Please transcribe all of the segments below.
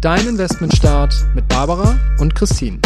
Dein Investmentstart mit Barbara und Christine.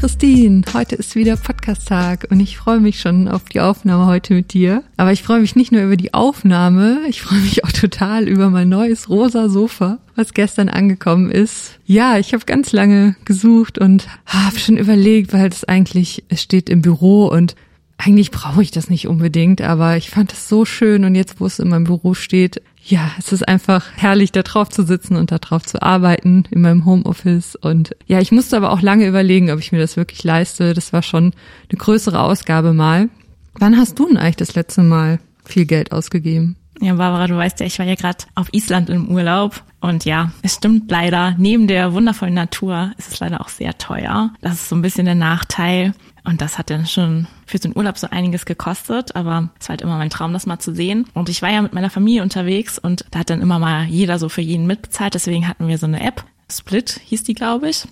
Christine, heute ist wieder Podcast-Tag und ich freue mich schon auf die Aufnahme heute mit dir. Aber ich freue mich nicht nur über die Aufnahme, ich freue mich auch total über mein neues rosa Sofa, was gestern angekommen ist. Ja, ich habe ganz lange gesucht und habe schon überlegt, weil es eigentlich, steht im Büro und eigentlich brauche ich das nicht unbedingt, aber ich fand es so schön und jetzt, wo es in meinem Büro steht, ja, es ist einfach herrlich, da drauf zu sitzen und da drauf zu arbeiten in meinem Homeoffice. Und ja, ich musste aber auch lange überlegen, ob ich mir das wirklich leiste. Das war schon eine größere Ausgabe mal. Wann hast du denn eigentlich das letzte Mal viel Geld ausgegeben? Ja, Barbara, du weißt ja, ich war ja gerade auf Island im Urlaub und ja, es stimmt leider, neben der wundervollen Natur ist es leider auch sehr teuer. Das ist so ein bisschen der Nachteil. Und das hat dann schon für einen Urlaub so einiges gekostet, aber es war halt immer mein Traum, das mal zu sehen. Und ich war ja mit meiner Familie unterwegs und da hat dann immer mal jeder so für jeden mitbezahlt. Deswegen hatten wir so eine App, Split hieß die, glaube ich.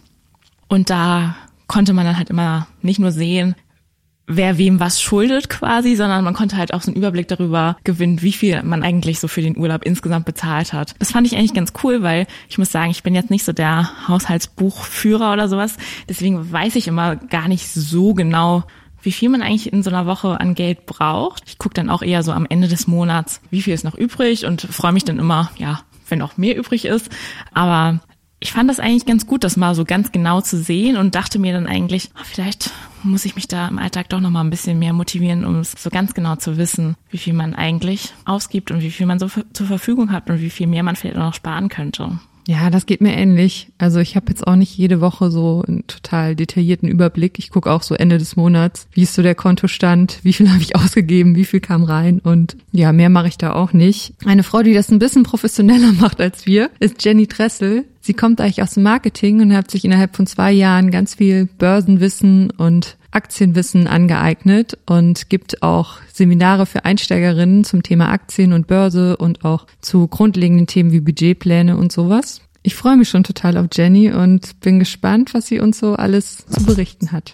Und da konnte man dann halt immer nicht nur sehen, wer wem was schuldet quasi, sondern man konnte halt auch so einen Überblick darüber gewinnen, wie viel man eigentlich so für den Urlaub insgesamt bezahlt hat. Das fand ich eigentlich ganz cool, weil ich muss sagen, ich bin jetzt nicht so der Haushaltsbuchführer oder sowas. Deswegen weiß ich immer gar nicht so genau, wie viel man eigentlich in so einer Woche an Geld braucht. Ich gucke dann auch eher so am Ende des Monats, wie viel ist noch übrig und freue mich dann immer, ja, wenn auch mehr übrig ist. Aber ich fand das eigentlich ganz gut, das mal so ganz genau zu sehen und dachte mir dann eigentlich, oh, vielleicht muss ich mich da im Alltag doch noch mal ein bisschen mehr motivieren, um es so ganz genau zu wissen, wie viel man eigentlich ausgibt und wie viel man so zur Verfügung hat und wie viel mehr man vielleicht noch sparen könnte. Ja, das geht mir ähnlich. Also ich habe jetzt auch nicht jede Woche so einen total detaillierten Überblick. Ich gucke auch so Ende des Monats, wie ist so der Kontostand, wie viel habe ich ausgegeben, wie viel kam rein und ja, mehr mache ich da auch nicht. Eine Frau, die das ein bisschen professioneller macht als wir, ist Jenny Dressel. Sie kommt eigentlich aus dem Marketing und hat sich innerhalb von zwei Jahren ganz viel Börsenwissen und Aktienwissen angeeignet und gibt auch Seminare für Einsteigerinnen zum Thema Aktien und Börse und auch zu grundlegenden Themen wie Budgetpläne und sowas. Ich freue mich schon total auf Jenny und bin gespannt, was sie uns so alles zu berichten hat.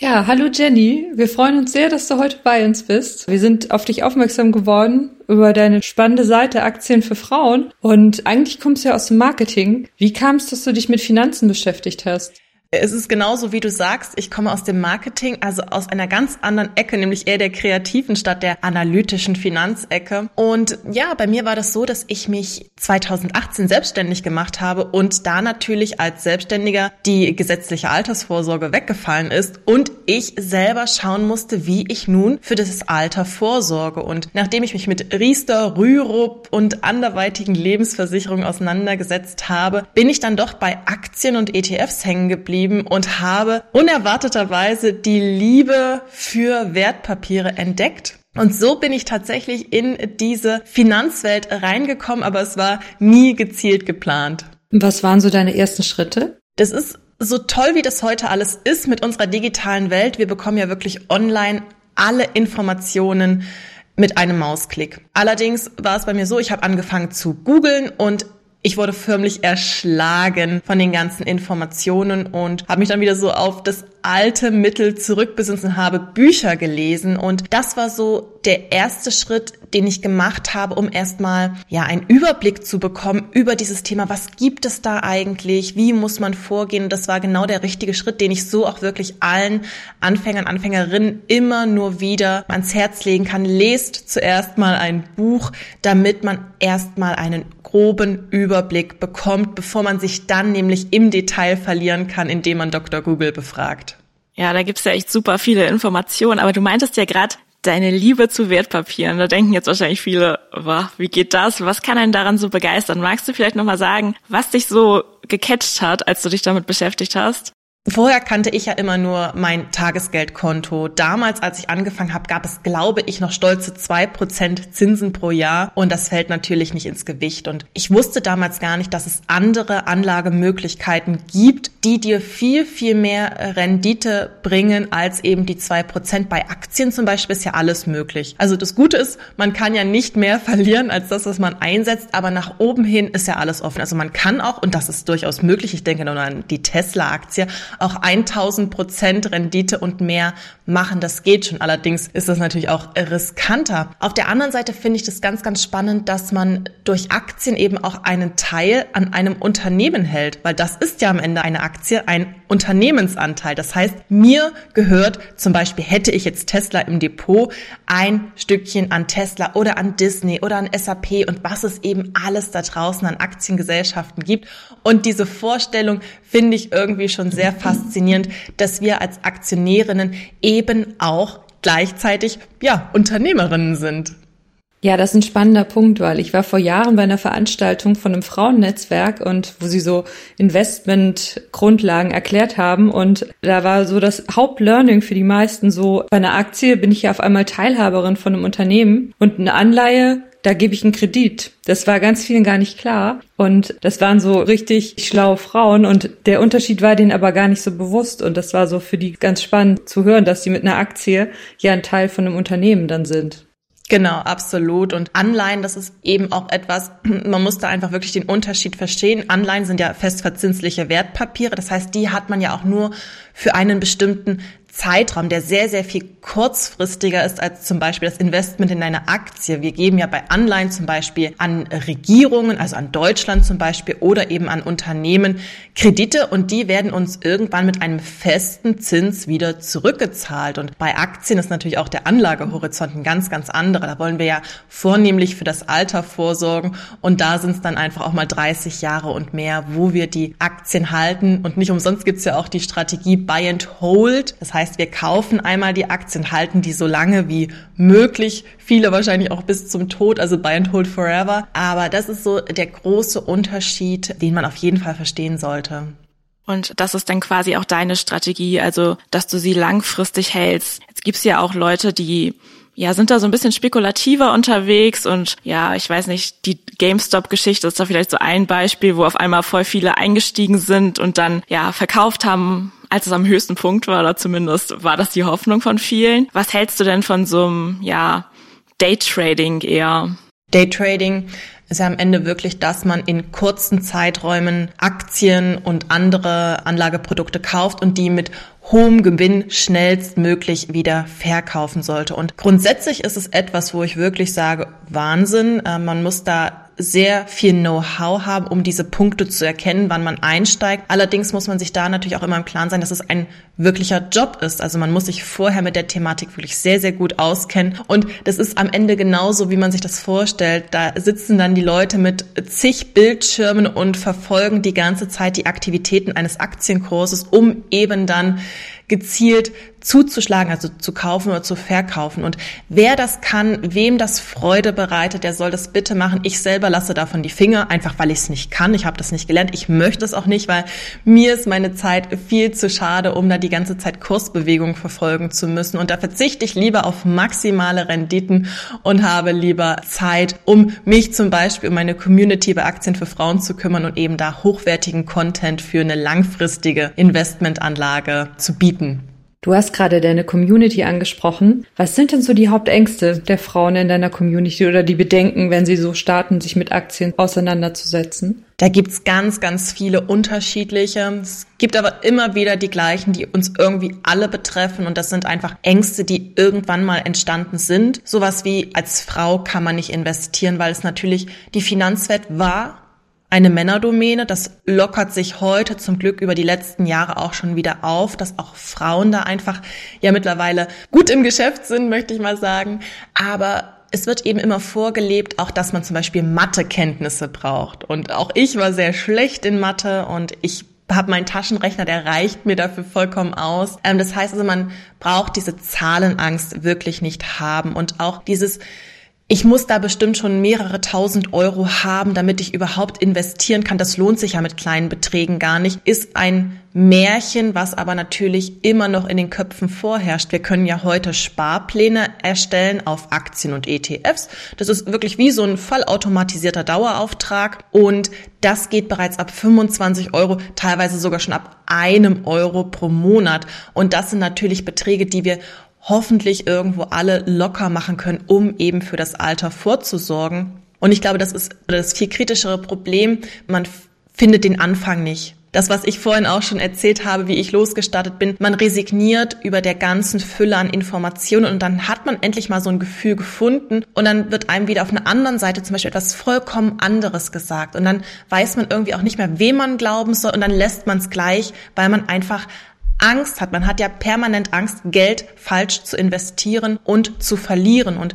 Ja, hallo Jenny. Wir freuen uns sehr, dass du heute bei uns bist. Wir sind auf dich aufmerksam geworden über deine spannende Seite Aktien für Frauen und eigentlich kommst du ja aus dem Marketing. Wie kam es, dass du dich mit Finanzen beschäftigt hast? Es ist genauso, wie du sagst, ich komme aus dem Marketing, also aus einer ganz anderen Ecke, nämlich eher der kreativen statt der analytischen Finanzecke. Und ja, bei mir war das so, dass ich mich 2018 selbstständig gemacht habe und da natürlich als Selbstständiger die gesetzliche Altersvorsorge weggefallen ist und ich selber schauen musste, wie ich nun für das Alter vorsorge. Und nachdem ich mich mit Riester, Rürup und anderweitigen Lebensversicherungen auseinandergesetzt habe, bin ich dann doch bei Aktien und ETFs hängen geblieben geblieben und habe unerwarteterweise die Liebe für Wertpapiere entdeckt. Und so bin ich tatsächlich in diese Finanzwelt reingekommen, aber es war nie gezielt geplant. Was waren so deine ersten Schritte? Das ist so toll, wie das heute alles ist mit unserer digitalen Welt. Wir bekommen ja wirklich online alle Informationen mit einem Mausklick. Allerdings war es bei mir so, ich habe angefangen zu googeln und ich wurde förmlich erschlagen von den ganzen Informationen und habe mich dann wieder so auf das alte Mittel zurückbesinnen und habe Bücher gelesen und das war so der erste Schritt, den ich gemacht habe, um erstmal ja einen Überblick zu bekommen über dieses Thema. Was gibt es da eigentlich? Wie muss man vorgehen? Das war genau der richtige Schritt, den ich so auch wirklich allen Anfängern, Anfängerinnen immer nur wieder ans Herz legen kann. Lest zuerst mal ein Buch, damit man erstmal einen groben Überblick bekommt, bevor man sich dann nämlich im Detail verlieren kann, indem man Dr. Google befragt. Ja, da gibt's ja echt super viele Informationen, aber du meintest ja gerade deine Liebe zu Wertpapieren. Da denken jetzt wahrscheinlich viele, wow, wie geht das? Was kann einen daran so begeistern? Magst du vielleicht nochmal sagen, was dich so gecatcht hat, als du dich damit beschäftigt hast? Vorher kannte ich ja immer nur mein Tagesgeldkonto. Damals, als ich angefangen habe, gab es, glaube ich, noch stolze zwei Prozent Zinsen pro Jahr und das fällt natürlich nicht ins Gewicht. Und ich wusste damals gar nicht, dass es andere Anlagemöglichkeiten gibt, die dir viel, viel mehr Rendite bringen als eben die zwei Prozent. Bei Aktien zum Beispiel ist ja alles möglich. Also das Gute ist, man kann ja nicht mehr verlieren als das, was man einsetzt, aber nach oben hin ist ja alles offen. Also man kann auch, und das ist durchaus möglich, ich denke nur an die Tesla-Aktie, auch 1000 Prozent Rendite und mehr machen. Das geht schon. Allerdings ist das natürlich auch riskanter. Auf der anderen Seite finde ich das ganz, ganz spannend, dass man durch Aktien eben auch einen Teil an einem Unternehmen hält, weil das ist ja am Ende eine Aktie, ein Unternehmensanteil. Das heißt, mir gehört zum Beispiel, hätte ich jetzt Tesla im Depot, ein Stückchen an Tesla oder an Disney oder an SAP und was es eben alles da draußen an Aktiengesellschaften gibt. Und diese Vorstellung finde ich irgendwie schon sehr faszinierend, dass wir als Aktionärinnen eben auch gleichzeitig, ja, Unternehmerinnen sind. Ja, das ist ein spannender Punkt, weil ich war vor Jahren bei einer Veranstaltung von einem Frauennetzwerk und wo sie so Investmentgrundlagen erklärt haben und da war so das Hauptlearning für die meisten so, bei einer Aktie bin ich ja auf einmal Teilhaberin von einem Unternehmen und eine Anleihe da gebe ich einen Kredit. Das war ganz vielen gar nicht klar. Und das waren so richtig schlaue Frauen und der Unterschied war denen aber gar nicht so bewusst. Und das war so für die ganz spannend zu hören, dass sie mit einer Aktie ja ein Teil von einem Unternehmen dann sind. Genau, absolut. Und Anleihen, das ist eben auch etwas, man muss da einfach wirklich den Unterschied verstehen. Anleihen sind ja festverzinsliche Wertpapiere. Das heißt, die hat man ja auch nur für einen bestimmten Zeitraum, der sehr, sehr viel kurzfristiger ist als zum Beispiel das Investment in eine Aktie. Wir geben ja bei Anleihen zum Beispiel an Regierungen, also an Deutschland zum Beispiel oder eben an Unternehmen Kredite und die werden uns irgendwann mit einem festen Zins wieder zurückgezahlt. Und bei Aktien ist natürlich auch der Anlagehorizont ein ganz, ganz anderer. Da wollen wir ja vornehmlich für das Alter vorsorgen und da sind es dann einfach auch mal 30 Jahre und mehr, wo wir die Aktien halten. Und nicht umsonst gibt es ja auch die Strategie Buy and Hold. Das heißt, wir kaufen einmal die Aktien, halten die so lange wie möglich, viele wahrscheinlich auch bis zum Tod, also buy and hold forever. Aber das ist so der große Unterschied, den man auf jeden Fall verstehen sollte. Und das ist dann quasi auch deine Strategie, also dass du sie langfristig hältst. Jetzt gibt's ja auch Leute, die ja, sind da so ein bisschen spekulativer unterwegs und ja, ich weiß nicht, die GameStop-Geschichte ist da vielleicht so ein Beispiel, wo auf einmal voll viele eingestiegen sind und dann ja verkauft haben, als es am höchsten Punkt war, oder zumindest war das die Hoffnung von vielen. Was hältst du denn von so einem, ja, Daytrading eher? Daytrading ist ja am Ende wirklich, dass man in kurzen Zeiträumen Aktien und andere Anlageprodukte kauft und die mit hohem Gewinn schnellstmöglich wieder verkaufen sollte. Und grundsätzlich ist es etwas, wo ich wirklich sage, Wahnsinn, äh, man muss da sehr viel Know-how haben, um diese Punkte zu erkennen, wann man einsteigt. Allerdings muss man sich da natürlich auch immer im Klaren sein, dass es ein wirklicher Job ist. Also man muss sich vorher mit der Thematik wirklich sehr, sehr gut auskennen. Und das ist am Ende genauso, wie man sich das vorstellt. Da sitzen dann die Leute mit zig Bildschirmen und verfolgen die ganze Zeit die Aktivitäten eines Aktienkurses, um eben dann gezielt zuzuschlagen, also zu kaufen oder zu verkaufen. Und wer das kann, wem das Freude bereitet, der soll das bitte machen. Ich selber lasse davon die Finger, einfach weil ich es nicht kann. Ich habe das nicht gelernt. Ich möchte es auch nicht, weil mir ist meine Zeit viel zu schade, um da die ganze Zeit Kursbewegung verfolgen zu müssen. Und da verzichte ich lieber auf maximale Renditen und habe lieber Zeit, um mich zum Beispiel um meine Community bei Aktien für Frauen zu kümmern und eben da hochwertigen Content für eine langfristige Investmentanlage zu bieten. Du hast gerade deine Community angesprochen. Was sind denn so die Hauptängste der Frauen in deiner Community oder die Bedenken, wenn sie so starten, sich mit Aktien auseinanderzusetzen? Da gibt's ganz, ganz viele unterschiedliche. Es gibt aber immer wieder die gleichen, die uns irgendwie alle betreffen. Und das sind einfach Ängste, die irgendwann mal entstanden sind. Sowas wie, als Frau kann man nicht investieren, weil es natürlich die Finanzwelt war eine Männerdomäne. Das lockert sich heute zum Glück über die letzten Jahre auch schon wieder auf, dass auch Frauen da einfach ja mittlerweile gut im Geschäft sind, möchte ich mal sagen. Aber es wird eben immer vorgelebt, auch dass man zum Beispiel Mathekenntnisse braucht. Und auch ich war sehr schlecht in Mathe und ich habe meinen Taschenrechner, der reicht mir dafür vollkommen aus. Ähm, das heißt also, man braucht diese Zahlenangst wirklich nicht haben und auch dieses ich muss da bestimmt schon mehrere tausend Euro haben, damit ich überhaupt investieren kann. Das lohnt sich ja mit kleinen Beträgen gar nicht. Ist ein Märchen, was aber natürlich immer noch in den Köpfen vorherrscht. Wir können ja heute Sparpläne erstellen auf Aktien und ETFs. Das ist wirklich wie so ein vollautomatisierter Dauerauftrag und das geht bereits ab 25 Euro, teilweise sogar schon ab einem Euro pro Monat. Und das sind natürlich Beträge, die wir hoffentlich irgendwo alle locker machen können, um eben für das Alter vorzusorgen. Und ich glaube, das ist das viel kritischere Problem. Man findet den Anfang nicht. Das, was ich vorhin auch schon erzählt habe, wie ich losgestartet bin, man resigniert über der ganzen Fülle an Informationen und dann hat man endlich mal so ein Gefühl gefunden und dann wird einem wieder auf einer anderen Seite zum Beispiel etwas vollkommen anderes gesagt und dann weiß man irgendwie auch nicht mehr, wem man glauben soll und dann lässt man es gleich, weil man einfach Angst hat. Man hat ja permanent Angst, Geld falsch zu investieren und zu verlieren. Und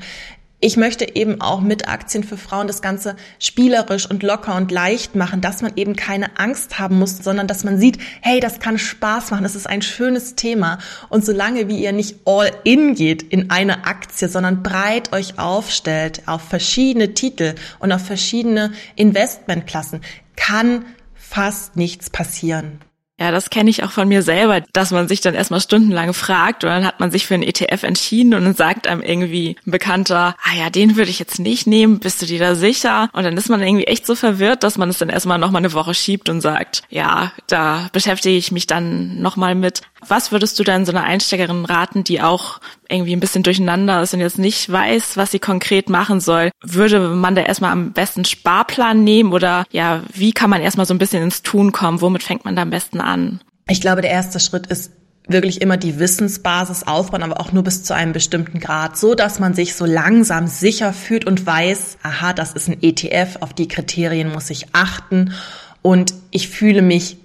ich möchte eben auch mit Aktien für Frauen das Ganze spielerisch und locker und leicht machen, dass man eben keine Angst haben muss, sondern dass man sieht, hey, das kann Spaß machen, das ist ein schönes Thema. Und solange wie ihr nicht all in geht in eine Aktie, sondern breit euch aufstellt auf verschiedene Titel und auf verschiedene Investmentklassen, kann fast nichts passieren. Ja, das kenne ich auch von mir selber, dass man sich dann erstmal stundenlang fragt und dann hat man sich für einen ETF entschieden und dann sagt einem irgendwie ein Bekannter, ah ja, den würde ich jetzt nicht nehmen, bist du dir da sicher? Und dann ist man irgendwie echt so verwirrt, dass man es dann erstmal nochmal eine Woche schiebt und sagt, ja, da beschäftige ich mich dann nochmal mit. Was würdest du dann so einer Einsteigerin raten, die auch irgendwie ein bisschen durcheinander ist und jetzt nicht weiß, was sie konkret machen soll? Würde man da erstmal am besten Sparplan nehmen oder ja, wie kann man erstmal so ein bisschen ins Tun kommen? Womit fängt man da am besten an? Ich glaube, der erste Schritt ist wirklich immer die Wissensbasis aufbauen, aber auch nur bis zu einem bestimmten Grad, so dass man sich so langsam sicher fühlt und weiß, aha, das ist ein ETF, auf die Kriterien muss ich achten und ich fühle mich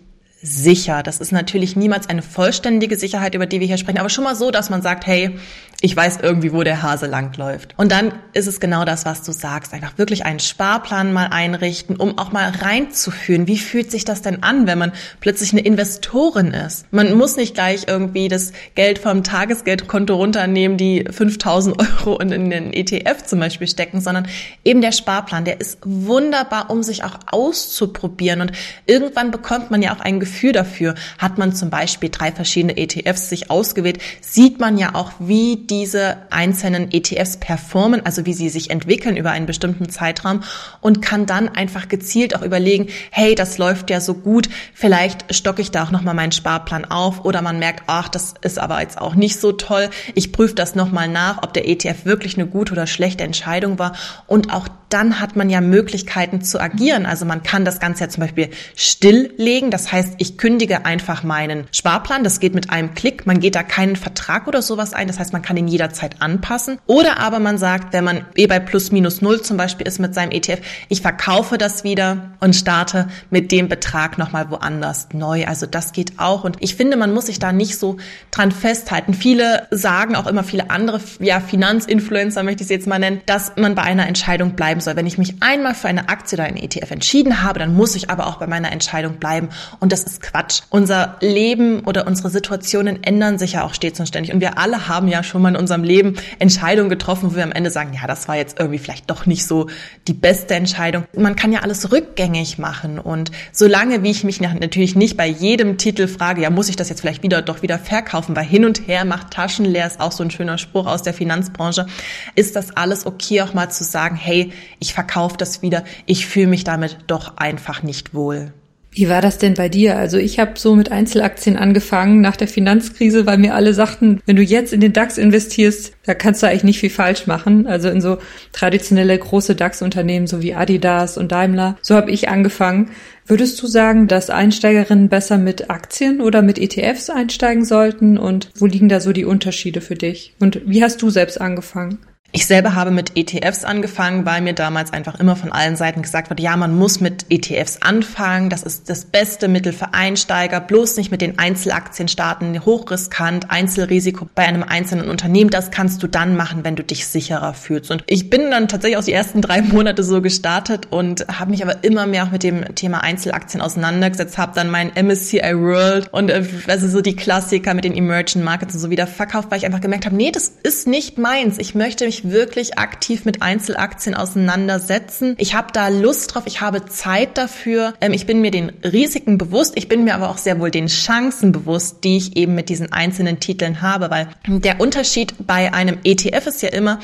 sicher. Das ist natürlich niemals eine vollständige Sicherheit, über die wir hier sprechen, aber schon mal so, dass man sagt, hey, ich weiß irgendwie, wo der Hase langläuft. Und dann ist es genau das, was du sagst. Einfach wirklich einen Sparplan mal einrichten, um auch mal reinzuführen. Wie fühlt sich das denn an, wenn man plötzlich eine Investorin ist? Man muss nicht gleich irgendwie das Geld vom Tagesgeldkonto runternehmen, die 5000 Euro in den ETF zum Beispiel stecken, sondern eben der Sparplan, der ist wunderbar, um sich auch auszuprobieren. Und irgendwann bekommt man ja auch ein Gefühl dafür. Hat man zum Beispiel drei verschiedene ETFs sich ausgewählt, sieht man ja auch, wie diese einzelnen ETFs performen, also wie sie sich entwickeln über einen bestimmten Zeitraum und kann dann einfach gezielt auch überlegen, hey, das läuft ja so gut, vielleicht stocke ich da auch nochmal meinen Sparplan auf oder man merkt, ach, das ist aber jetzt auch nicht so toll. Ich prüfe das nochmal nach, ob der ETF wirklich eine gute oder schlechte Entscheidung war und auch dann hat man ja Möglichkeiten zu agieren. Also man kann das Ganze ja zum Beispiel stilllegen. Das heißt, ich kündige einfach meinen Sparplan. Das geht mit einem Klick. Man geht da keinen Vertrag oder sowas ein. Das heißt, man kann ihn jederzeit anpassen. Oder aber man sagt, wenn man eh bei plus minus null zum Beispiel ist mit seinem ETF, ich verkaufe das wieder und starte mit dem Betrag nochmal woanders neu. Also das geht auch. Und ich finde, man muss sich da nicht so dran festhalten. Viele sagen auch immer viele andere, ja, Finanzinfluencer möchte ich sie jetzt mal nennen, dass man bei einer Entscheidung bleiben bleiben soll. Wenn ich mich einmal für eine Aktie oder einen ETF entschieden habe, dann muss ich aber auch bei meiner Entscheidung bleiben. Und das ist Quatsch. Unser Leben oder unsere Situationen ändern sich ja auch stets und ständig. Und wir alle haben ja schon mal in unserem Leben Entscheidungen getroffen, wo wir am Ende sagen, ja, das war jetzt irgendwie vielleicht doch nicht so die beste Entscheidung. Man kann ja alles rückgängig machen. Und solange wie ich mich natürlich nicht bei jedem Titel frage, ja, muss ich das jetzt vielleicht wieder doch wieder verkaufen, weil hin und her macht Taschen leer, ist auch so ein schöner Spruch aus der Finanzbranche, ist das alles okay, auch mal zu sagen, hey, ich verkaufe das wieder, ich fühle mich damit doch einfach nicht wohl. Wie war das denn bei dir? Also ich habe so mit Einzelaktien angefangen nach der Finanzkrise, weil mir alle sagten, wenn du jetzt in den DAX investierst, da kannst du eigentlich nicht viel falsch machen. Also in so traditionelle große DAX-Unternehmen so wie Adidas und Daimler. So habe ich angefangen. Würdest du sagen, dass Einsteigerinnen besser mit Aktien oder mit ETFs einsteigen sollten? Und wo liegen da so die Unterschiede für dich? Und wie hast du selbst angefangen? Ich selber habe mit ETFs angefangen, weil mir damals einfach immer von allen Seiten gesagt wurde, ja, man muss mit ETFs anfangen, das ist das beste Mittel für Einsteiger, bloß nicht mit den Einzelaktien starten, hochriskant, Einzelrisiko bei einem einzelnen Unternehmen, das kannst du dann machen, wenn du dich sicherer fühlst. Und ich bin dann tatsächlich auch die ersten drei Monate so gestartet und habe mich aber immer mehr auch mit dem Thema Einzelaktien auseinandergesetzt, habe dann mein MSCI World und äh, also so die Klassiker mit den Emerging Markets und so wieder verkauft, weil ich einfach gemerkt habe, nee, das ist nicht meins. Ich möchte mich mich wirklich aktiv mit Einzelaktien auseinandersetzen. Ich habe da Lust drauf, ich habe Zeit dafür. Ähm, ich bin mir den Risiken bewusst, ich bin mir aber auch sehr wohl den Chancen bewusst, die ich eben mit diesen einzelnen Titeln habe, weil der Unterschied bei einem ETF ist ja immer,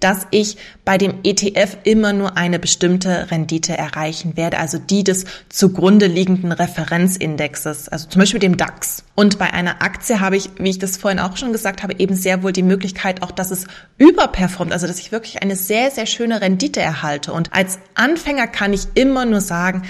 dass ich bei dem ETF immer nur eine bestimmte Rendite erreichen werde, also die des zugrunde liegenden Referenzindexes, also zum Beispiel dem DAX. Und bei einer Aktie habe ich, wie ich das vorhin auch schon gesagt habe, eben sehr wohl die Möglichkeit auch, dass es überperformt, also dass ich wirklich eine sehr, sehr schöne Rendite erhalte. Und als Anfänger kann ich immer nur sagen,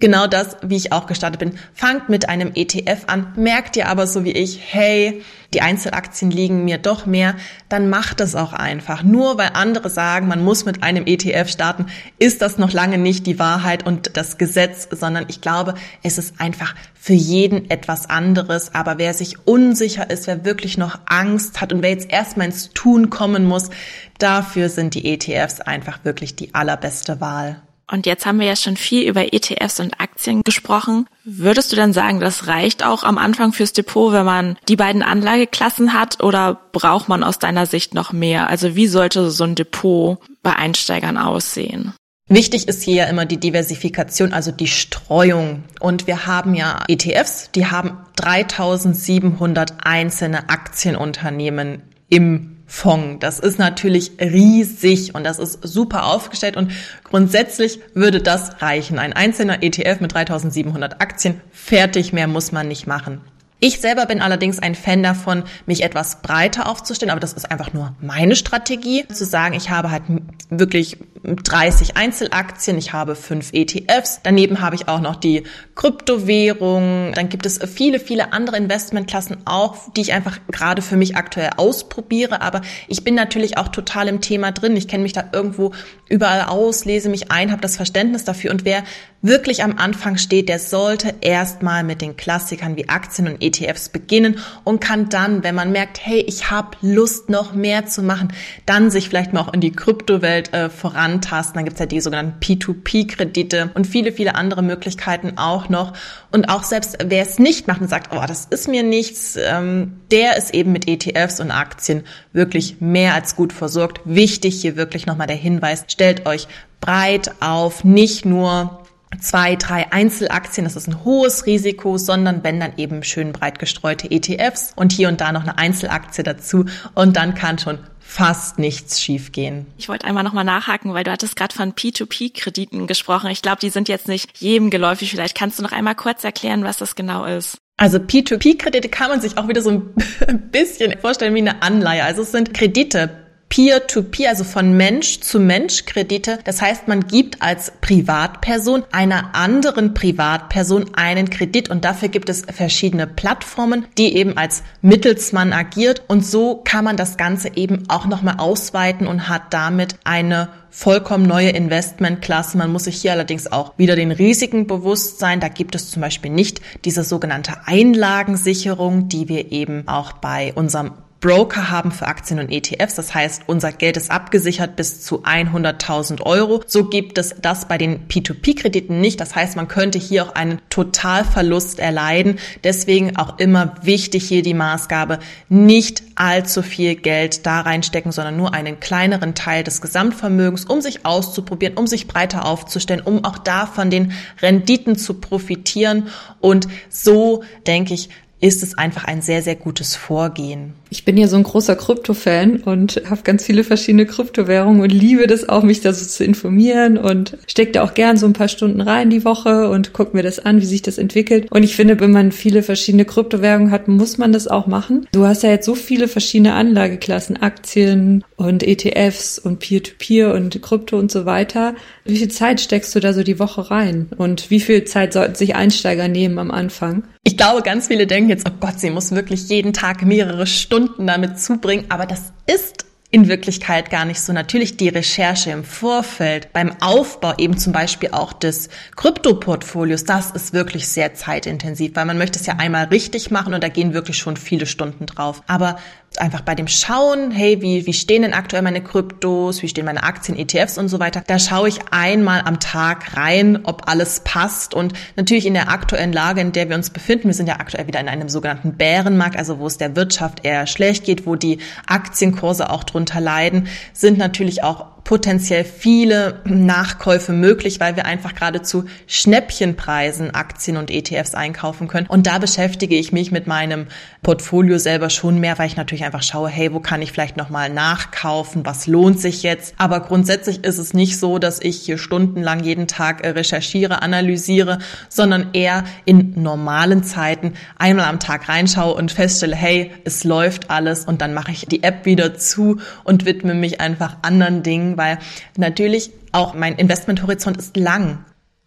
genau das, wie ich auch gestartet bin. Fangt mit einem ETF an, merkt ihr aber so wie ich, hey, die Einzelaktien liegen mir doch mehr, dann macht es auch einfach. Nur weil andere sagen, man muss mit einem ETF starten, ist das noch lange nicht die Wahrheit und das Gesetz, sondern ich glaube, es ist einfach für jeden etwas anderes. Aber wer sich unsicher ist, wer wirklich noch Angst hat und wer jetzt erstmal ins Tun kommen muss, dafür sind die ETFs einfach wirklich die allerbeste Wahl. Und jetzt haben wir ja schon viel über ETFs und Aktien gesprochen. Würdest du dann sagen, das reicht auch am Anfang fürs Depot, wenn man die beiden Anlageklassen hat oder braucht man aus deiner Sicht noch mehr? Also wie sollte so ein Depot bei Einsteigern aussehen? Wichtig ist hier ja immer die Diversifikation, also die Streuung. Und wir haben ja ETFs, die haben 3700 einzelne Aktienunternehmen im Fonds. Das ist natürlich riesig und das ist super aufgestellt und grundsätzlich würde das reichen. Ein einzelner ETF mit 3700 Aktien, fertig, mehr muss man nicht machen. Ich selber bin allerdings ein Fan davon, mich etwas breiter aufzustellen, aber das ist einfach nur meine Strategie, zu sagen, ich habe halt wirklich 30 Einzelaktien, ich habe fünf ETFs, daneben habe ich auch noch die Kryptowährung, dann gibt es viele, viele andere Investmentklassen auch, die ich einfach gerade für mich aktuell ausprobiere, aber ich bin natürlich auch total im Thema drin, ich kenne mich da irgendwo überall aus, lese mich ein, habe das Verständnis dafür. Und wer wirklich am Anfang steht, der sollte erstmal mit den Klassikern wie Aktien und ETFs beginnen und kann dann, wenn man merkt, hey, ich habe Lust noch mehr zu machen, dann sich vielleicht mal auch in die Kryptowelt äh, voran antasten. Dann gibt's ja die sogenannten P2P-Kredite und viele, viele andere Möglichkeiten auch noch. Und auch selbst wer es nicht macht und sagt, oh, das ist mir nichts, ähm, der ist eben mit ETFs und Aktien wirklich mehr als gut versorgt. Wichtig hier wirklich nochmal der Hinweis, stellt euch breit auf, nicht nur zwei, drei Einzelaktien, das ist ein hohes Risiko, sondern wenn dann eben schön breit gestreute ETFs und hier und da noch eine Einzelaktie dazu und dann kann schon fast nichts schiefgehen. Ich wollte einmal nochmal nachhaken, weil du hattest gerade von P2P-Krediten gesprochen. Ich glaube, die sind jetzt nicht jedem geläufig. Vielleicht kannst du noch einmal kurz erklären, was das genau ist. Also P2P-Kredite kann man sich auch wieder so ein bisschen vorstellen wie eine Anleihe. Also es sind Kredite, Peer-to-Peer, -Peer, also von Mensch zu Mensch Kredite. Das heißt, man gibt als Privatperson einer anderen Privatperson einen Kredit und dafür gibt es verschiedene Plattformen, die eben als Mittelsmann agiert und so kann man das Ganze eben auch nochmal ausweiten und hat damit eine vollkommen neue Investmentklasse. Man muss sich hier allerdings auch wieder den Risiken bewusst sein. Da gibt es zum Beispiel nicht diese sogenannte Einlagensicherung, die wir eben auch bei unserem Broker haben für Aktien und ETFs. Das heißt, unser Geld ist abgesichert bis zu 100.000 Euro. So gibt es das bei den P2P-Krediten nicht. Das heißt, man könnte hier auch einen Totalverlust erleiden. Deswegen auch immer wichtig hier die Maßgabe, nicht allzu viel Geld da reinstecken, sondern nur einen kleineren Teil des Gesamtvermögens, um sich auszuprobieren, um sich breiter aufzustellen, um auch da von den Renditen zu profitieren. Und so, denke ich, ist es einfach ein sehr, sehr gutes Vorgehen. Ich bin ja so ein großer Krypto-Fan und habe ganz viele verschiedene Kryptowährungen und liebe das auch, mich da so zu informieren und stecke da auch gern so ein paar Stunden rein die Woche und gucke mir das an, wie sich das entwickelt. Und ich finde, wenn man viele verschiedene Kryptowährungen hat, muss man das auch machen. Du hast ja jetzt so viele verschiedene Anlageklassen, Aktien und ETFs und Peer-to-Peer -Peer und Krypto und so weiter. Wie viel Zeit steckst du da so die Woche rein? Und wie viel Zeit sollten sich Einsteiger nehmen am Anfang? Ich glaube, ganz viele denken jetzt, oh Gott, sie muss wirklich jeden Tag mehrere Stunden damit zubringen, aber das ist in Wirklichkeit gar nicht so. Natürlich die Recherche im Vorfeld, beim Aufbau eben zum Beispiel auch des Kryptoportfolios, das ist wirklich sehr zeitintensiv, weil man möchte es ja einmal richtig machen und da gehen wirklich schon viele Stunden drauf. Aber einfach bei dem Schauen, hey, wie, wie stehen denn aktuell meine Kryptos, wie stehen meine Aktien, ETFs und so weiter, da schaue ich einmal am Tag rein, ob alles passt. Und natürlich in der aktuellen Lage, in der wir uns befinden, wir sind ja aktuell wieder in einem sogenannten Bärenmarkt, also wo es der Wirtschaft eher schlecht geht, wo die Aktienkurse auch drunter leiden, sind natürlich auch potenziell viele Nachkäufe möglich, weil wir einfach gerade zu Schnäppchenpreisen Aktien und ETFs einkaufen können. Und da beschäftige ich mich mit meinem Portfolio selber schon mehr, weil ich natürlich einfach schaue, hey, wo kann ich vielleicht nochmal nachkaufen? Was lohnt sich jetzt? Aber grundsätzlich ist es nicht so, dass ich hier stundenlang jeden Tag äh, recherchiere, analysiere, sondern eher in normalen Zeiten einmal am Tag reinschaue und feststelle, hey, es läuft alles und dann mache ich die App wieder zu und widme mich einfach anderen Dingen weil natürlich auch mein Investmenthorizont ist lang.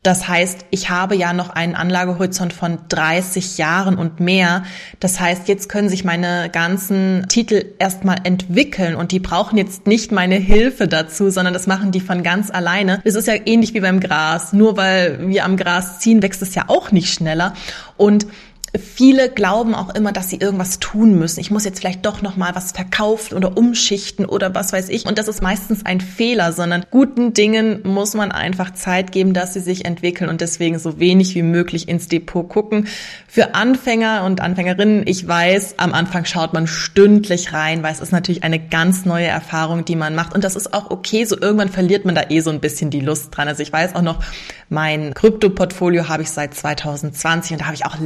Das heißt, ich habe ja noch einen Anlagehorizont von 30 Jahren und mehr. Das heißt, jetzt können sich meine ganzen Titel erstmal entwickeln und die brauchen jetzt nicht meine Hilfe dazu, sondern das machen die von ganz alleine. Es ist ja ähnlich wie beim Gras. Nur weil wir am Gras ziehen, wächst es ja auch nicht schneller. Und Viele glauben auch immer, dass sie irgendwas tun müssen. Ich muss jetzt vielleicht doch noch mal was verkaufen oder umschichten oder was weiß ich. Und das ist meistens ein Fehler, sondern guten Dingen muss man einfach Zeit geben, dass sie sich entwickeln und deswegen so wenig wie möglich ins Depot gucken. Für Anfänger und Anfängerinnen, ich weiß, am Anfang schaut man stündlich rein, weil es ist natürlich eine ganz neue Erfahrung, die man macht und das ist auch okay. So irgendwann verliert man da eh so ein bisschen die Lust dran. Also ich weiß auch noch, mein Krypto-Portfolio habe ich seit 2020 und da habe ich auch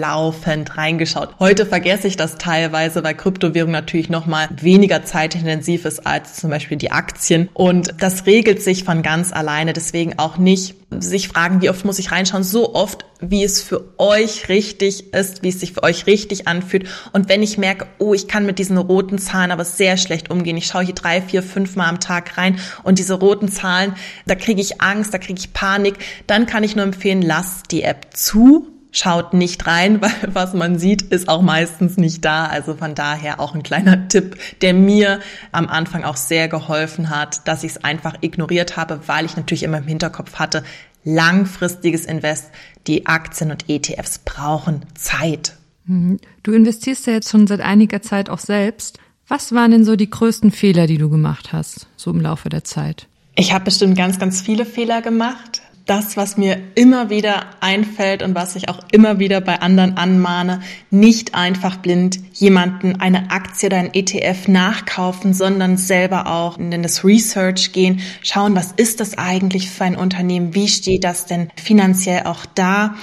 laufend reingeschaut. Heute vergesse ich das teilweise, weil Kryptowährung natürlich nochmal weniger zeitintensiv ist als zum Beispiel die Aktien. Und das regelt sich von ganz alleine. Deswegen auch nicht sich fragen, wie oft muss ich reinschauen? So oft, wie es für euch richtig ist, wie es sich für euch richtig anfühlt. Und wenn ich merke, oh, ich kann mit diesen roten Zahlen aber sehr schlecht umgehen. Ich schaue hier drei, vier, fünf Mal am Tag rein und diese roten Zahlen, da kriege ich Angst, da kriege ich Panik. Dann kann ich nur empfehlen, lasst die App zu schaut nicht rein, weil was man sieht, ist auch meistens nicht da. Also von daher auch ein kleiner Tipp, der mir am Anfang auch sehr geholfen hat, dass ich es einfach ignoriert habe, weil ich natürlich immer im Hinterkopf hatte, langfristiges Invest, die Aktien und ETFs brauchen Zeit. Mhm. Du investierst ja jetzt schon seit einiger Zeit auch selbst. Was waren denn so die größten Fehler, die du gemacht hast, so im Laufe der Zeit? Ich habe bestimmt ganz, ganz viele Fehler gemacht das, was mir immer wieder einfällt und was ich auch immer wieder bei anderen anmahne, nicht einfach blind jemanden eine Aktie oder ein ETF nachkaufen, sondern selber auch in das Research gehen, schauen, was ist das eigentlich für ein Unternehmen, wie steht das denn finanziell auch da?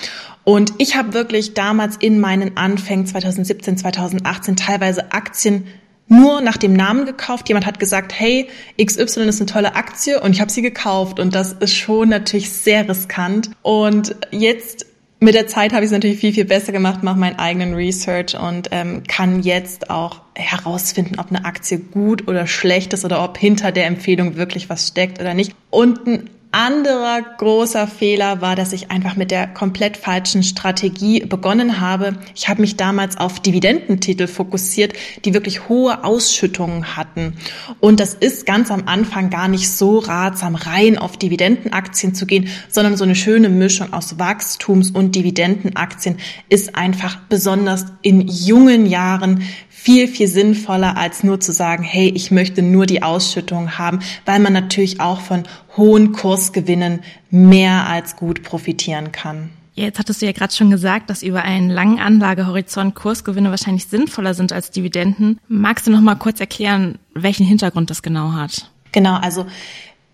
Und ich habe wirklich damals in meinen Anfängen 2017, 2018 teilweise Aktien nur nach dem Namen gekauft. Jemand hat gesagt, hey, XY ist eine tolle Aktie und ich habe sie gekauft. Und das ist schon natürlich sehr riskant. Und jetzt mit der Zeit habe ich es natürlich viel, viel besser gemacht, mache meinen eigenen Research und ähm, kann jetzt auch herausfinden, ob eine Aktie gut oder schlecht ist oder ob hinter der Empfehlung wirklich was steckt oder nicht. Und ein anderer großer Fehler war, dass ich einfach mit der komplett falschen Strategie begonnen habe. Ich habe mich damals auf Dividendentitel fokussiert, die wirklich hohe Ausschüttungen hatten. Und das ist ganz am Anfang gar nicht so ratsam, rein auf Dividendenaktien zu gehen, sondern so eine schöne Mischung aus Wachstums- und Dividendenaktien ist einfach besonders in jungen Jahren viel, viel sinnvoller, als nur zu sagen, hey, ich möchte nur die Ausschüttung haben, weil man natürlich auch von hohen Kursgewinnen mehr als gut profitieren kann. Jetzt hattest du ja gerade schon gesagt, dass über einen langen Anlagehorizont Kursgewinne wahrscheinlich sinnvoller sind als Dividenden. Magst du noch mal kurz erklären, welchen Hintergrund das genau hat? Genau, also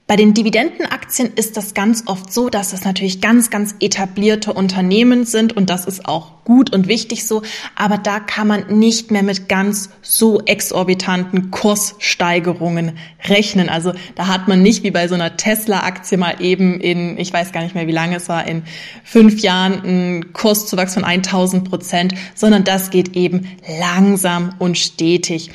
bei den Dividendenaktien ist das ganz oft so, dass das natürlich ganz, ganz etablierte Unternehmen sind und das ist auch gut und wichtig so, aber da kann man nicht mehr mit ganz so exorbitanten Kurssteigerungen rechnen. Also da hat man nicht wie bei so einer Tesla-Aktie mal eben in, ich weiß gar nicht mehr, wie lange es war, in fünf Jahren einen Kurszuwachs von 1000 Prozent, sondern das geht eben langsam und stetig.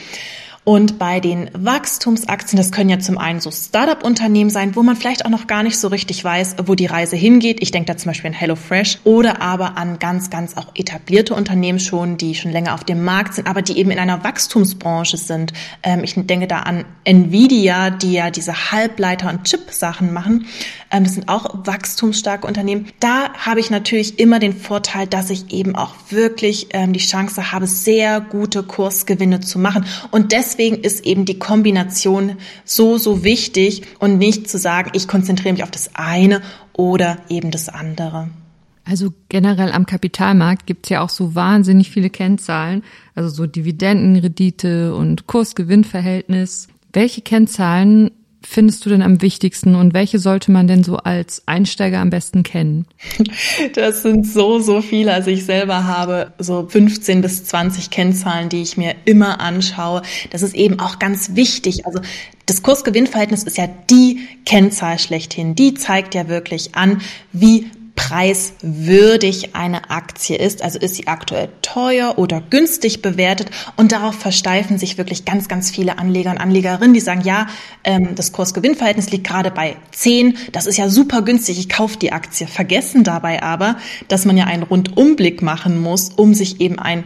Und bei den Wachstumsaktien, das können ja zum einen so Startup-Unternehmen sein, wo man vielleicht auch noch gar nicht so richtig weiß, wo die Reise hingeht. Ich denke da zum Beispiel an HelloFresh oder aber an ganz, ganz auch etablierte Unternehmen schon, die schon länger auf dem Markt sind, aber die eben in einer Wachstumsbranche sind. Ähm, ich denke da an Nvidia, die ja diese Halbleiter- und Chip-Sachen machen. Ähm, das sind auch wachstumsstarke Unternehmen. Da habe ich natürlich immer den Vorteil, dass ich eben auch wirklich ähm, die Chance habe, sehr gute Kursgewinne zu machen. Und deswegen deswegen ist eben die Kombination so, so wichtig und nicht zu sagen, ich konzentriere mich auf das eine oder eben das andere. Also generell am Kapitalmarkt gibt's ja auch so wahnsinnig viele Kennzahlen, also so Dividendenrendite und Kursgewinnverhältnis. Welche Kennzahlen findest du denn am wichtigsten und welche sollte man denn so als Einsteiger am besten kennen? Das sind so, so viele. Also ich selber habe so 15 bis 20 Kennzahlen, die ich mir immer anschaue. Das ist eben auch ganz wichtig. Also das Kursgewinnverhältnis ist ja die Kennzahl schlechthin. Die zeigt ja wirklich an, wie preiswürdig eine Aktie ist. Also ist sie aktuell teuer oder günstig bewertet. Und darauf versteifen sich wirklich ganz, ganz viele Anleger und Anlegerinnen, die sagen, ja, ähm, das Kurs-Gewinn-Verhältnis liegt gerade bei 10. Das ist ja super günstig. Ich kaufe die Aktie. Vergessen dabei aber, dass man ja einen Rundumblick machen muss, um sich eben ein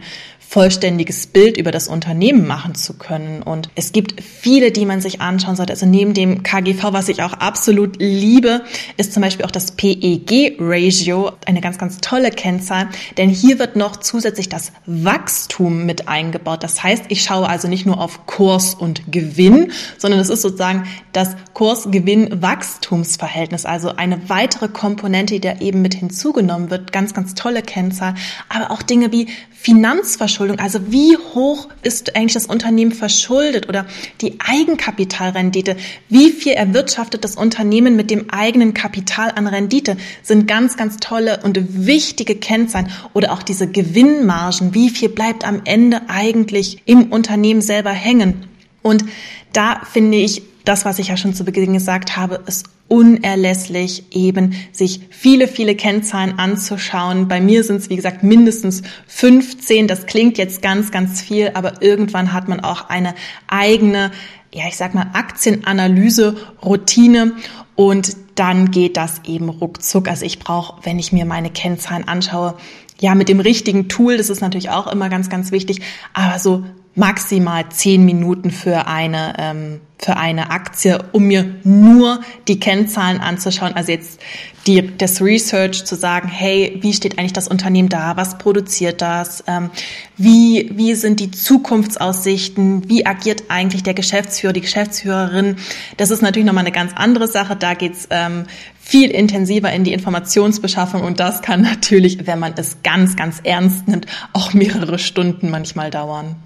vollständiges Bild über das Unternehmen machen zu können. Und es gibt viele, die man sich anschauen sollte. Also neben dem KGV, was ich auch absolut liebe, ist zum Beispiel auch das PEG-Ratio eine ganz, ganz tolle Kennzahl. Denn hier wird noch zusätzlich das Wachstum mit eingebaut. Das heißt, ich schaue also nicht nur auf Kurs und Gewinn, sondern es ist sozusagen das Kurs-Gewinn-Wachstumsverhältnis. Also eine weitere Komponente, die da eben mit hinzugenommen wird. Ganz, ganz tolle Kennzahl. Aber auch Dinge wie Finanzverschuldung, also wie hoch ist eigentlich das Unternehmen verschuldet oder die Eigenkapitalrendite, wie viel erwirtschaftet das Unternehmen mit dem eigenen Kapital an Rendite, sind ganz, ganz tolle und wichtige Kennzahlen. Oder auch diese Gewinnmargen, wie viel bleibt am Ende eigentlich im Unternehmen selber hängen. Und da finde ich, das, was ich ja schon zu Beginn gesagt habe, ist unerlässlich, eben sich viele, viele Kennzahlen anzuschauen. Bei mir sind es, wie gesagt, mindestens 15. Das klingt jetzt ganz, ganz viel, aber irgendwann hat man auch eine eigene, ja, ich sag mal, Aktienanalyse-Routine und dann geht das eben ruckzuck. Also ich brauche, wenn ich mir meine Kennzahlen anschaue, ja, mit dem richtigen Tool, das ist natürlich auch immer ganz, ganz wichtig, aber so maximal zehn Minuten für eine, ähm, für eine Aktie, um mir nur die Kennzahlen anzuschauen. Also jetzt die, das Research zu sagen, hey, wie steht eigentlich das Unternehmen da? Was produziert das? Ähm, wie, wie sind die Zukunftsaussichten? Wie agiert eigentlich der Geschäftsführer, die Geschäftsführerin? Das ist natürlich nochmal eine ganz andere Sache. Da geht's ähm, viel intensiver in die Informationsbeschaffung und das kann natürlich, wenn man es ganz, ganz ernst nimmt, auch mehrere Stunden manchmal dauern.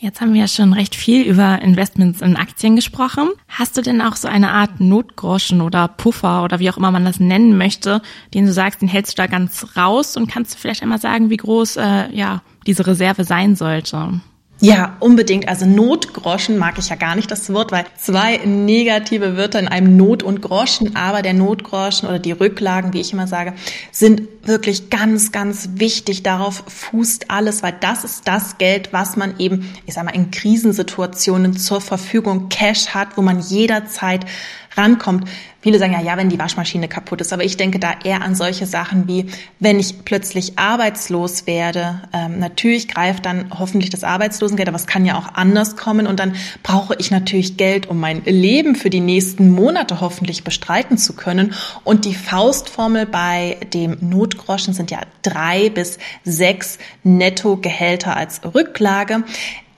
Jetzt haben wir ja schon recht viel über Investments in Aktien gesprochen. Hast du denn auch so eine Art Notgroschen oder Puffer oder wie auch immer man das nennen möchte, den du sagst, den hältst du da ganz raus und kannst du vielleicht einmal sagen, wie groß äh, ja diese Reserve sein sollte? Ja, unbedingt. Also Notgroschen mag ich ja gar nicht das Wort, weil zwei negative Wörter in einem Not und Groschen, aber der Notgroschen oder die Rücklagen, wie ich immer sage, sind wirklich ganz, ganz wichtig. Darauf fußt alles, weil das ist das Geld, was man eben, ich sag mal, in Krisensituationen zur Verfügung Cash hat, wo man jederzeit rankommt. Viele sagen ja, ja, wenn die Waschmaschine kaputt ist, aber ich denke da eher an solche Sachen wie, wenn ich plötzlich arbeitslos werde. Ähm, natürlich greift dann hoffentlich das Arbeitslosengeld, aber es kann ja auch anders kommen und dann brauche ich natürlich Geld, um mein Leben für die nächsten Monate hoffentlich bestreiten zu können. Und die Faustformel bei dem Notgroschen sind ja drei bis sechs Nettogehälter als Rücklage.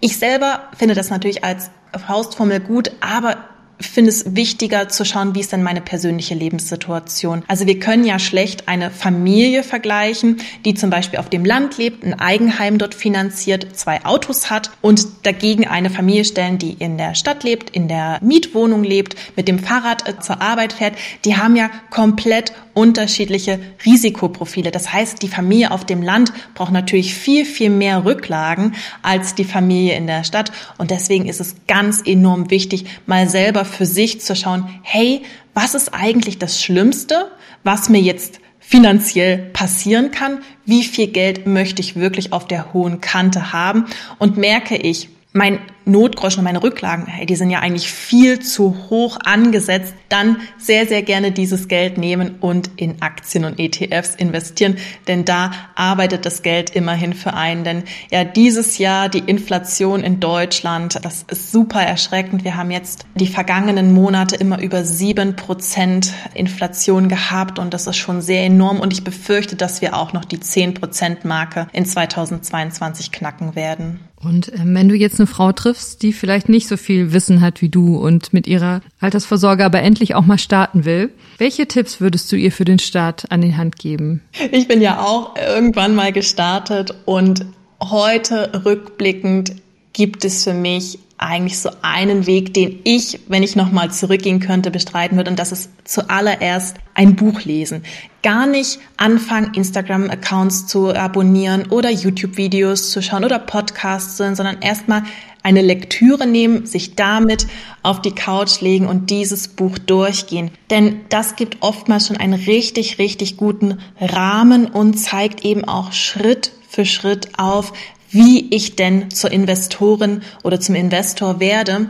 Ich selber finde das natürlich als Faustformel gut, aber finde es wichtiger zu schauen, wie ist denn meine persönliche Lebenssituation. Also wir können ja schlecht eine Familie vergleichen, die zum Beispiel auf dem Land lebt, ein Eigenheim dort finanziert, zwei Autos hat und dagegen eine Familie stellen, die in der Stadt lebt, in der Mietwohnung lebt, mit dem Fahrrad äh, zur Arbeit fährt. Die haben ja komplett unterschiedliche Risikoprofile. Das heißt, die Familie auf dem Land braucht natürlich viel, viel mehr Rücklagen als die Familie in der Stadt. Und deswegen ist es ganz enorm wichtig, mal selber für sich zu schauen, hey, was ist eigentlich das Schlimmste, was mir jetzt finanziell passieren kann? Wie viel Geld möchte ich wirklich auf der hohen Kante haben? Und merke ich, mein Notgroschen und meine Rücklagen, hey, die sind ja eigentlich viel zu hoch angesetzt, dann sehr, sehr gerne dieses Geld nehmen und in Aktien und ETFs investieren, denn da arbeitet das Geld immerhin für einen. Denn ja, dieses Jahr die Inflation in Deutschland, das ist super erschreckend. Wir haben jetzt die vergangenen Monate immer über sieben Prozent Inflation gehabt und das ist schon sehr enorm und ich befürchte, dass wir auch noch die zehn Prozent Marke in 2022 knacken werden. Und ähm, wenn du jetzt eine Frau triffst, die vielleicht nicht so viel Wissen hat wie du und mit ihrer Altersvorsorge aber endlich auch mal starten will, welche Tipps würdest du ihr für den Start an die Hand geben? Ich bin ja auch irgendwann mal gestartet und heute rückblickend gibt es für mich eigentlich so einen Weg, den ich, wenn ich nochmal zurückgehen könnte, bestreiten würde. Und das ist zuallererst ein Buch lesen. Gar nicht anfangen, Instagram-Accounts zu abonnieren oder YouTube-Videos zu schauen oder Podcasts, sondern erstmal eine Lektüre nehmen, sich damit auf die Couch legen und dieses Buch durchgehen. Denn das gibt oftmals schon einen richtig, richtig guten Rahmen und zeigt eben auch Schritt für Schritt auf, wie ich denn zur Investorin oder zum Investor werde.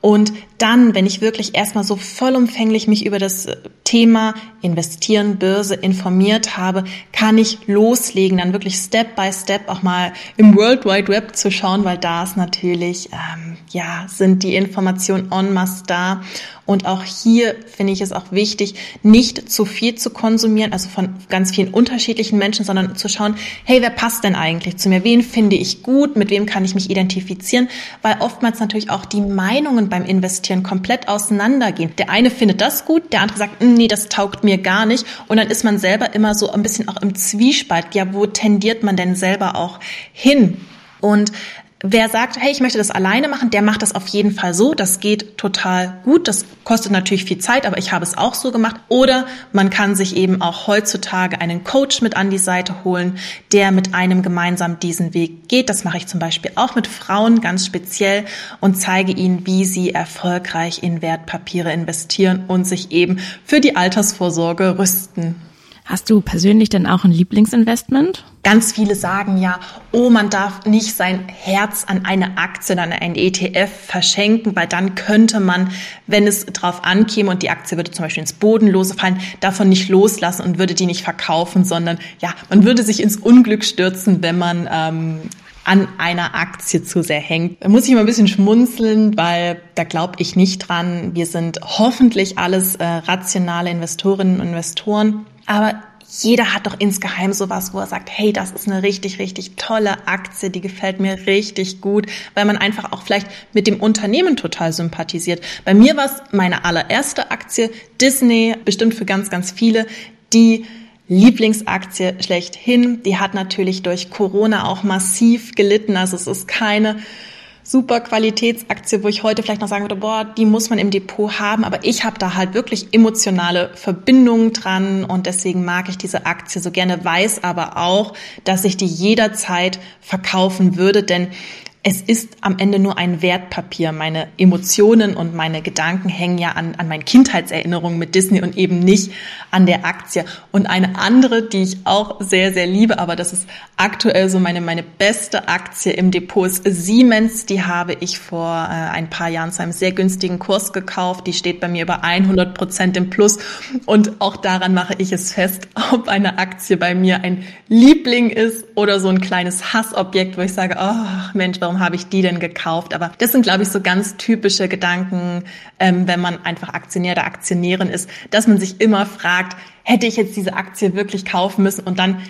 Und dann, wenn ich wirklich erstmal so vollumfänglich mich über das Thema Investieren, Börse informiert habe, kann ich loslegen, dann wirklich Step by Step auch mal im World Wide Web zu schauen, weil da ist natürlich, ähm, ja, sind die Informationen en masse da. Und auch hier finde ich es auch wichtig, nicht zu viel zu konsumieren, also von ganz vielen unterschiedlichen Menschen, sondern zu schauen, hey, wer passt denn eigentlich zu mir? Wen finde ich gut? Mit wem kann ich mich identifizieren? Weil oftmals natürlich auch die Meinungen beim Investieren komplett auseinandergehen. Der eine findet das gut, der andere sagt, hm, nee, das taugt mir gar nicht. Und dann ist man selber immer so ein bisschen auch im Zwiespalt. Ja, wo tendiert man denn selber auch hin? Und Wer sagt, hey, ich möchte das alleine machen, der macht das auf jeden Fall so. Das geht total gut. Das kostet natürlich viel Zeit, aber ich habe es auch so gemacht. Oder man kann sich eben auch heutzutage einen Coach mit an die Seite holen, der mit einem gemeinsam diesen Weg geht. Das mache ich zum Beispiel auch mit Frauen ganz speziell und zeige ihnen, wie sie erfolgreich in Wertpapiere investieren und sich eben für die Altersvorsorge rüsten. Hast du persönlich denn auch ein Lieblingsinvestment? Ganz viele sagen ja, oh, man darf nicht sein Herz an eine Aktie, an einen ETF verschenken, weil dann könnte man, wenn es drauf ankäme und die Aktie würde zum Beispiel ins Bodenlose fallen, davon nicht loslassen und würde die nicht verkaufen, sondern ja, man würde sich ins Unglück stürzen, wenn man ähm, an einer Aktie zu sehr hängt. Da muss ich mal ein bisschen schmunzeln, weil da glaube ich nicht dran. Wir sind hoffentlich alles äh, rationale Investorinnen und Investoren. Aber jeder hat doch insgeheim sowas, wo er sagt, hey, das ist eine richtig, richtig tolle Aktie, die gefällt mir richtig gut, weil man einfach auch vielleicht mit dem Unternehmen total sympathisiert. Bei mir war es meine allererste Aktie, Disney, bestimmt für ganz, ganz viele, die Lieblingsaktie schlechthin. Die hat natürlich durch Corona auch massiv gelitten. Also es ist keine super Qualitätsaktie, wo ich heute vielleicht noch sagen würde, boah, die muss man im Depot haben, aber ich habe da halt wirklich emotionale Verbindungen dran und deswegen mag ich diese Aktie so gerne, weiß aber auch, dass ich die jederzeit verkaufen würde, denn es ist am Ende nur ein Wertpapier. Meine Emotionen und meine Gedanken hängen ja an, an meinen Kindheitserinnerungen mit Disney und eben nicht an der Aktie. Und eine andere, die ich auch sehr, sehr liebe, aber das ist aktuell so meine, meine beste Aktie im Depot, ist Siemens. Die habe ich vor äh, ein paar Jahren zu einem sehr günstigen Kurs gekauft. Die steht bei mir über 100 Prozent im Plus. Und auch daran mache ich es fest, ob eine Aktie bei mir ein Liebling ist oder so ein kleines Hassobjekt, wo ich sage, oh Mensch, warum warum habe ich die denn gekauft? Aber das sind, glaube ich, so ganz typische Gedanken, ähm, wenn man einfach Aktionär oder Aktionärin ist, dass man sich immer fragt, hätte ich jetzt diese Aktie wirklich kaufen müssen? Und dann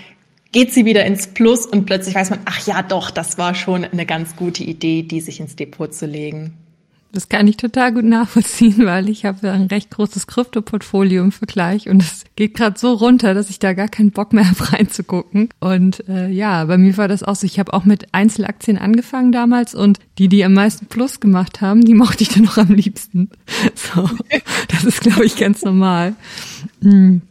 geht sie wieder ins Plus und plötzlich weiß man, ach ja, doch, das war schon eine ganz gute Idee, die sich ins Depot zu legen. Das kann ich total gut nachvollziehen, weil ich habe ein recht großes Krypto-Portfolio im Vergleich und es geht gerade so runter, dass ich da gar keinen Bock mehr habe reinzugucken. Und äh, ja, bei mir war das auch so. Ich habe auch mit Einzelaktien angefangen damals und die, die am meisten Plus gemacht haben, die mochte ich dann noch am liebsten. So, das ist, glaube ich, ganz normal. Hm.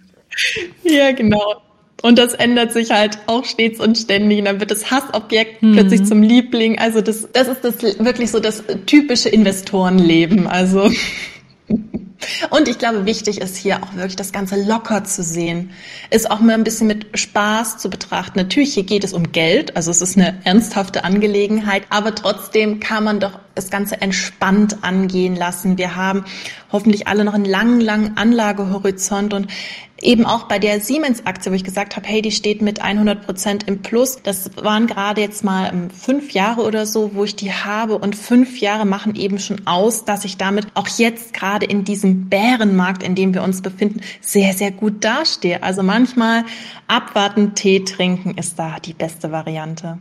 Ja, genau. Und das ändert sich halt auch stets und ständig. Und dann wird das Hassobjekt mhm. plötzlich zum Liebling. Also das, das ist das wirklich so das typische Investorenleben. Also. Und ich glaube, wichtig ist hier auch wirklich das Ganze locker zu sehen, ist auch mal ein bisschen mit Spaß zu betrachten. Natürlich, hier geht es um Geld, also es ist eine ernsthafte Angelegenheit, aber trotzdem kann man doch das Ganze entspannt angehen lassen. Wir haben hoffentlich alle noch einen langen, langen Anlagehorizont und eben auch bei der Siemens-Aktie, wo ich gesagt habe, hey, die steht mit 100 Prozent im Plus. Das waren gerade jetzt mal ähm, fünf Jahre oder so, wo ich die habe und fünf Jahre machen eben schon aus, dass ich damit auch jetzt gerade in diesem Bärenmarkt, in dem wir uns befinden, sehr, sehr gut dastehe. Also manchmal abwarten, Tee trinken ist da die beste Variante.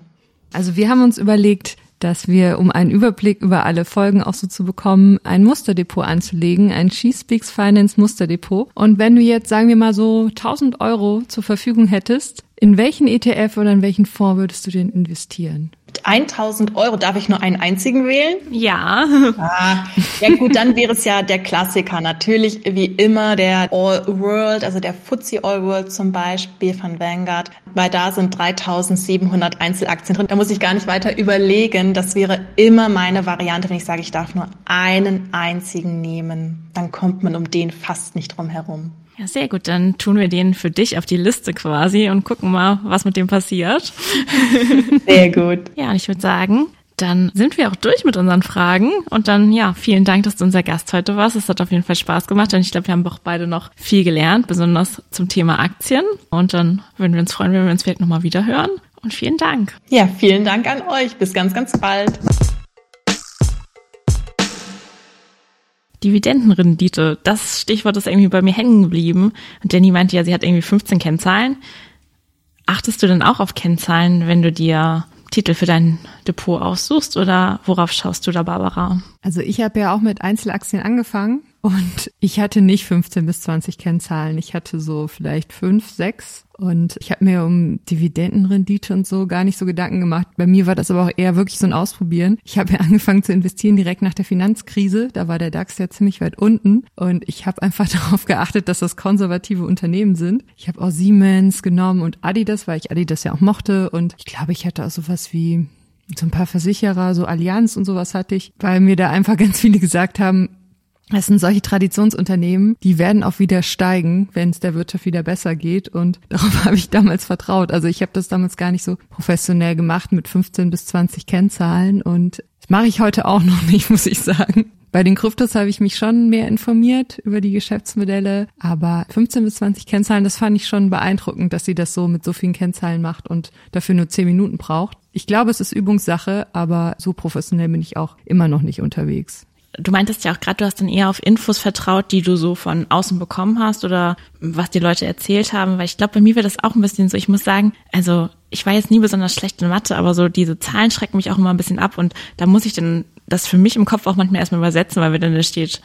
Also wir haben uns überlegt, dass wir, um einen Überblick über alle Folgen auch so zu bekommen, ein Musterdepot anzulegen, ein She Speaks Finance Musterdepot. Und wenn du jetzt, sagen wir mal so, 1000 Euro zur Verfügung hättest, in welchen ETF oder in welchen Fonds würdest du den investieren? 1000 Euro, darf ich nur einen einzigen wählen? Ja. Ah, ja gut, dann wäre es ja der Klassiker. Natürlich wie immer der All World, also der FTSE All World zum Beispiel von Vanguard, weil da sind 3700 Einzelaktien drin. Da muss ich gar nicht weiter überlegen. Das wäre immer meine Variante, wenn ich sage, ich darf nur einen einzigen nehmen. Dann kommt man um den fast nicht drum herum. Ja, sehr gut. Dann tun wir den für dich auf die Liste quasi und gucken mal, was mit dem passiert. Sehr gut. ja, und ich würde sagen, dann sind wir auch durch mit unseren Fragen. Und dann, ja, vielen Dank, dass du unser Gast heute warst. Es hat auf jeden Fall Spaß gemacht. Und ich glaube, wir haben auch beide noch viel gelernt, besonders zum Thema Aktien. Und dann würden wir uns freuen, wenn wir uns vielleicht nochmal wieder hören. Und vielen Dank. Ja, vielen Dank an euch. Bis ganz, ganz bald. Dividendenrendite, das Stichwort ist irgendwie bei mir hängen geblieben. Und Jenny meinte ja, sie hat irgendwie 15 Kennzahlen. Achtest du denn auch auf Kennzahlen, wenn du dir Titel für dein Depot aussuchst oder worauf schaust du da, Barbara? Also ich habe ja auch mit Einzelaktien angefangen und ich hatte nicht 15 bis 20 Kennzahlen. Ich hatte so vielleicht fünf, sechs. Und ich habe mir um Dividendenrendite und so gar nicht so Gedanken gemacht. Bei mir war das aber auch eher wirklich so ein Ausprobieren. Ich habe ja angefangen zu investieren direkt nach der Finanzkrise. Da war der DAX ja ziemlich weit unten. Und ich habe einfach darauf geachtet, dass das konservative Unternehmen sind. Ich habe auch Siemens genommen und Adidas, weil ich Adidas ja auch mochte. Und ich glaube, ich hatte auch sowas wie so ein paar Versicherer, so Allianz und sowas hatte ich, weil mir da einfach ganz viele gesagt haben, es sind solche Traditionsunternehmen, die werden auch wieder steigen, wenn es der Wirtschaft wieder besser geht. Und darauf habe ich damals vertraut. Also ich habe das damals gar nicht so professionell gemacht mit 15 bis 20 Kennzahlen. Und das mache ich heute auch noch nicht, muss ich sagen. Bei den Kryptos habe ich mich schon mehr informiert über die Geschäftsmodelle, aber 15 bis 20 Kennzahlen, das fand ich schon beeindruckend, dass sie das so mit so vielen Kennzahlen macht und dafür nur 10 Minuten braucht. Ich glaube, es ist Übungssache, aber so professionell bin ich auch immer noch nicht unterwegs du meintest ja auch gerade, du hast dann eher auf Infos vertraut, die du so von außen bekommen hast oder was die Leute erzählt haben, weil ich glaube, bei mir wäre das auch ein bisschen so. Ich muss sagen, also ich war jetzt nie besonders schlecht in Mathe, aber so diese Zahlen schrecken mich auch immer ein bisschen ab und da muss ich dann das für mich im Kopf auch manchmal erstmal übersetzen, weil wenn dann da steht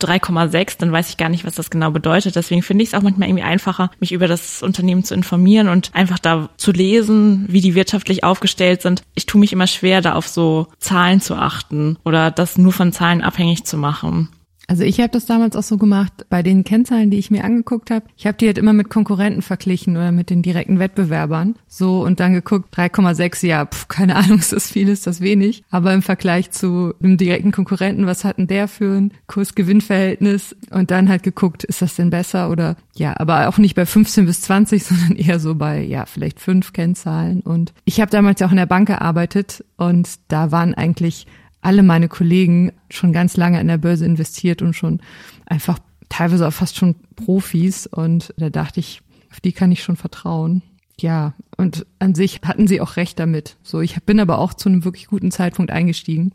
3,6, dann weiß ich gar nicht, was das genau bedeutet. Deswegen finde ich es auch manchmal irgendwie einfacher, mich über das Unternehmen zu informieren und einfach da zu lesen, wie die wirtschaftlich aufgestellt sind. Ich tue mich immer schwer, da auf so Zahlen zu achten oder das nur von Zahlen abhängig zu machen. Also ich habe das damals auch so gemacht, bei den Kennzahlen, die ich mir angeguckt habe. Ich habe die halt immer mit Konkurrenten verglichen oder mit den direkten Wettbewerbern. So und dann geguckt, 3,6, ja, pf, keine Ahnung, ist das viel, ist das wenig. Aber im Vergleich zu einem direkten Konkurrenten, was hat denn der für ein Kurs-Gewinn-Verhältnis? Und dann halt geguckt, ist das denn besser oder ja, aber auch nicht bei 15 bis 20, sondern eher so bei, ja, vielleicht fünf Kennzahlen. Und ich habe damals ja auch in der Bank gearbeitet und da waren eigentlich alle meine Kollegen schon ganz lange in der Börse investiert und schon einfach teilweise auch fast schon Profis. Und da dachte ich, auf die kann ich schon vertrauen. Ja, und an sich hatten sie auch recht damit. So, ich bin aber auch zu einem wirklich guten Zeitpunkt eingestiegen.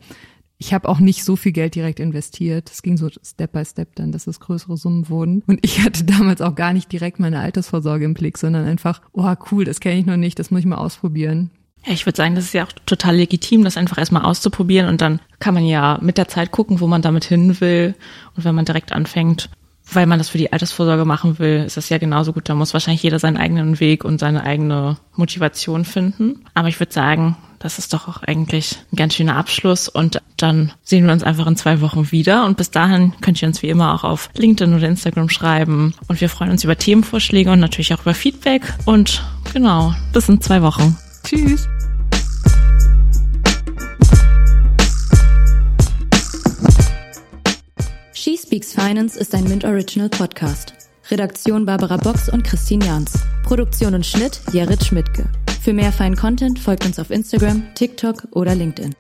Ich habe auch nicht so viel Geld direkt investiert. Es ging so Step by Step dann, dass es größere Summen wurden. Und ich hatte damals auch gar nicht direkt meine Altersvorsorge im Blick, sondern einfach, oh cool, das kenne ich noch nicht, das muss ich mal ausprobieren. Ja, ich würde sagen, das ist ja auch total legitim, das einfach erstmal auszuprobieren und dann kann man ja mit der Zeit gucken, wo man damit hin will. Und wenn man direkt anfängt, weil man das für die Altersvorsorge machen will, ist das ja genauso gut. Da muss wahrscheinlich jeder seinen eigenen Weg und seine eigene Motivation finden. Aber ich würde sagen, das ist doch auch eigentlich ein ganz schöner Abschluss und dann sehen wir uns einfach in zwei Wochen wieder und bis dahin könnt ihr uns wie immer auch auf LinkedIn oder Instagram schreiben und wir freuen uns über Themenvorschläge und natürlich auch über Feedback und genau, bis in zwei Wochen. Tschüss. She Speaks Finance ist ein Mint Original Podcast. Redaktion Barbara Box und Christine Jans. Produktion und Schnitt Jared Schmidtke. Für mehr feinen Content folgt uns auf Instagram, TikTok oder LinkedIn.